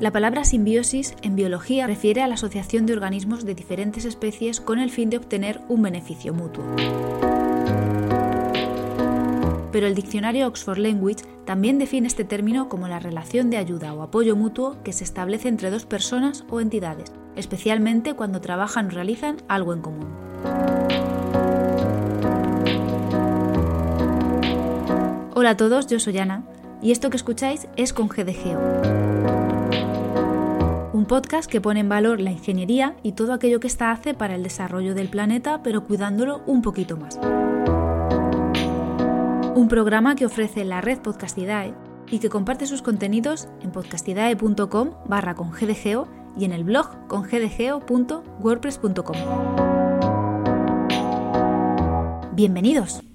La palabra simbiosis en biología refiere a la asociación de organismos de diferentes especies con el fin de obtener un beneficio mutuo. Pero el diccionario Oxford Language también define este término como la relación de ayuda o apoyo mutuo que se establece entre dos personas o entidades, especialmente cuando trabajan o realizan algo en común. Hola a todos, yo soy Ana y esto que escucháis es con GDGO. Un podcast que pone en valor la ingeniería y todo aquello que ésta hace para el desarrollo del planeta, pero cuidándolo un poquito más. Un programa que ofrece la red Podcastidae y que comparte sus contenidos en podcastidae.com barra con y en el blog con gdgeo.wordpress.com. Bienvenidos.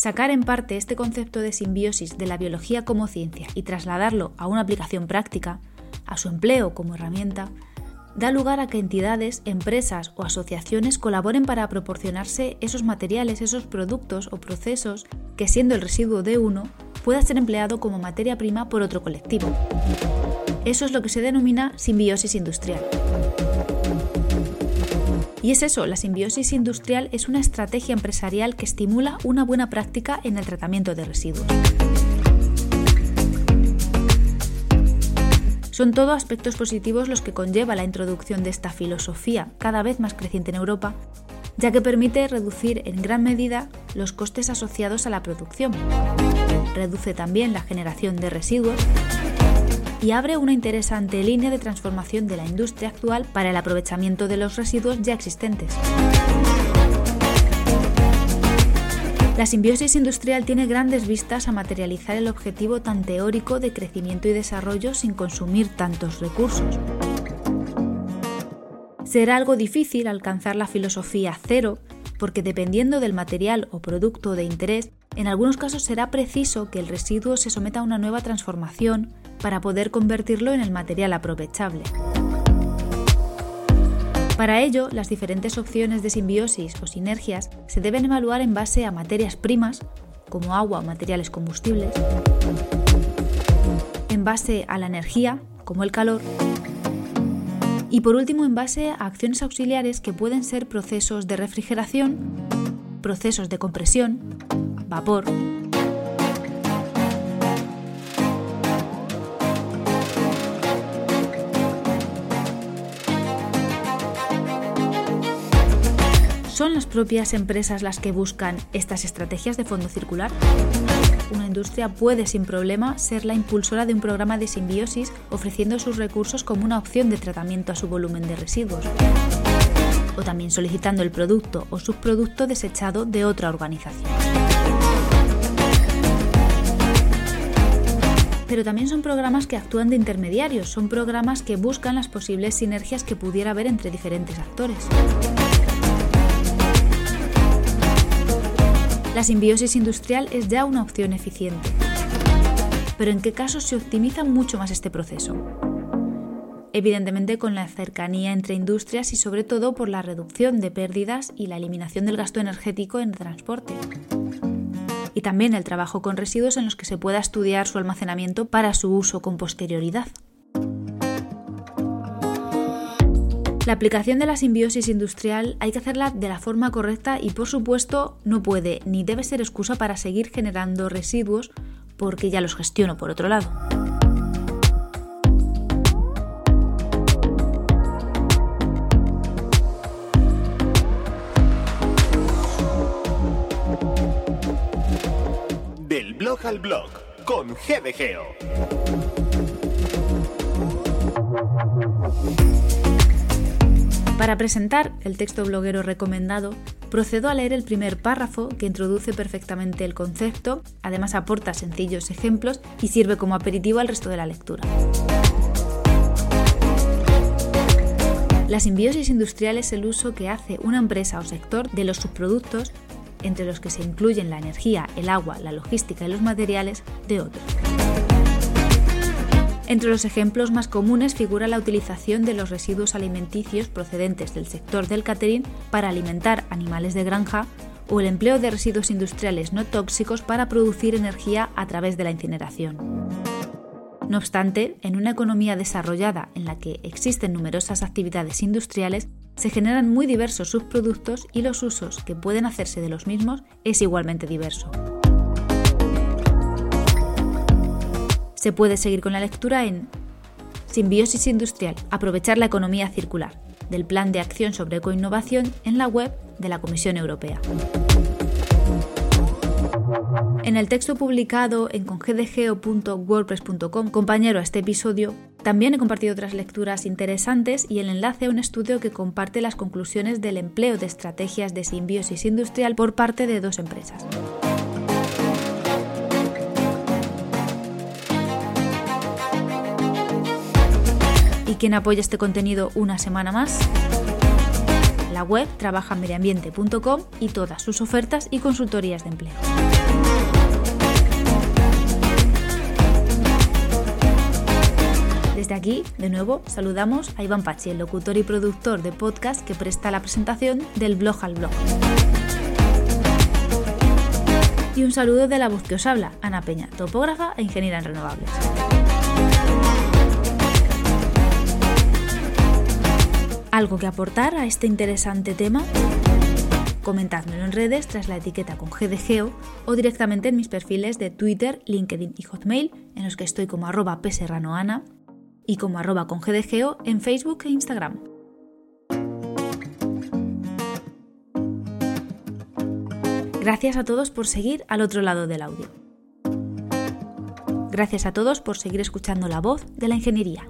Sacar en parte este concepto de simbiosis de la biología como ciencia y trasladarlo a una aplicación práctica, a su empleo como herramienta, da lugar a que entidades, empresas o asociaciones colaboren para proporcionarse esos materiales, esos productos o procesos que siendo el residuo de uno pueda ser empleado como materia prima por otro colectivo. Eso es lo que se denomina simbiosis industrial. Y es eso, la simbiosis industrial es una estrategia empresarial que estimula una buena práctica en el tratamiento de residuos. Son todo aspectos positivos los que conlleva la introducción de esta filosofía, cada vez más creciente en Europa, ya que permite reducir en gran medida los costes asociados a la producción. Reduce también la generación de residuos y abre una interesante línea de transformación de la industria actual para el aprovechamiento de los residuos ya existentes. La simbiosis industrial tiene grandes vistas a materializar el objetivo tan teórico de crecimiento y desarrollo sin consumir tantos recursos. Será algo difícil alcanzar la filosofía cero, porque dependiendo del material o producto de interés, en algunos casos será preciso que el residuo se someta a una nueva transformación para poder convertirlo en el material aprovechable. Para ello, las diferentes opciones de simbiosis o sinergias se deben evaluar en base a materias primas, como agua o materiales combustibles, en base a la energía, como el calor, y por último en base a acciones auxiliares que pueden ser procesos de refrigeración, procesos de compresión, vapor, ¿Son las propias empresas las que buscan estas estrategias de fondo circular? Una industria puede sin problema ser la impulsora de un programa de simbiosis ofreciendo sus recursos como una opción de tratamiento a su volumen de residuos. O también solicitando el producto o subproducto desechado de otra organización. pero también son programas que actúan de intermediarios, son programas que buscan las posibles sinergias que pudiera haber entre diferentes actores. La simbiosis industrial es ya una opción eficiente. Pero ¿en qué casos se optimiza mucho más este proceso? Evidentemente con la cercanía entre industrias y sobre todo por la reducción de pérdidas y la eliminación del gasto energético en transporte. Y también el trabajo con residuos en los que se pueda estudiar su almacenamiento para su uso con posterioridad. La aplicación de la simbiosis industrial hay que hacerla de la forma correcta y por supuesto no puede ni debe ser excusa para seguir generando residuos porque ya los gestiono por otro lado. Del blog al blog con GDGO. Para presentar el texto bloguero recomendado, procedo a leer el primer párrafo que introduce perfectamente el concepto, además aporta sencillos ejemplos y sirve como aperitivo al resto de la lectura. La simbiosis industrial es el uso que hace una empresa o sector de los subproductos, entre los que se incluyen la energía, el agua, la logística y los materiales, de otros. Entre los ejemplos más comunes figura la utilización de los residuos alimenticios procedentes del sector del catering para alimentar animales de granja o el empleo de residuos industriales no tóxicos para producir energía a través de la incineración. No obstante, en una economía desarrollada en la que existen numerosas actividades industriales, se generan muy diversos subproductos y los usos que pueden hacerse de los mismos es igualmente diverso. Se puede seguir con la lectura en Simbiosis Industrial, aprovechar la economía circular, del Plan de Acción sobre Ecoinnovación en la web de la Comisión Europea. En el texto publicado en congdgeo.wordpress.com, compañero a este episodio, también he compartido otras lecturas interesantes y el enlace a un estudio que comparte las conclusiones del empleo de estrategias de simbiosis industrial por parte de dos empresas. ¿Y quién apoya este contenido una semana más? La web trabajamediambiente.com y todas sus ofertas y consultorías de empleo. Desde aquí, de nuevo, saludamos a Iván Pachi, el locutor y productor de podcast que presta la presentación del blog al blog. Y un saludo de la voz que os habla, Ana Peña, topógrafa e ingeniera en renovables. ¿Algo que aportar a este interesante tema? Comentádmelo en redes tras la etiqueta con GDGeo o directamente en mis perfiles de Twitter, LinkedIn y Hotmail, en los que estoy como arroba pserranoana y como arroba con GDGO en Facebook e Instagram. Gracias a todos por seguir al otro lado del audio. Gracias a todos por seguir escuchando la voz de la ingeniería.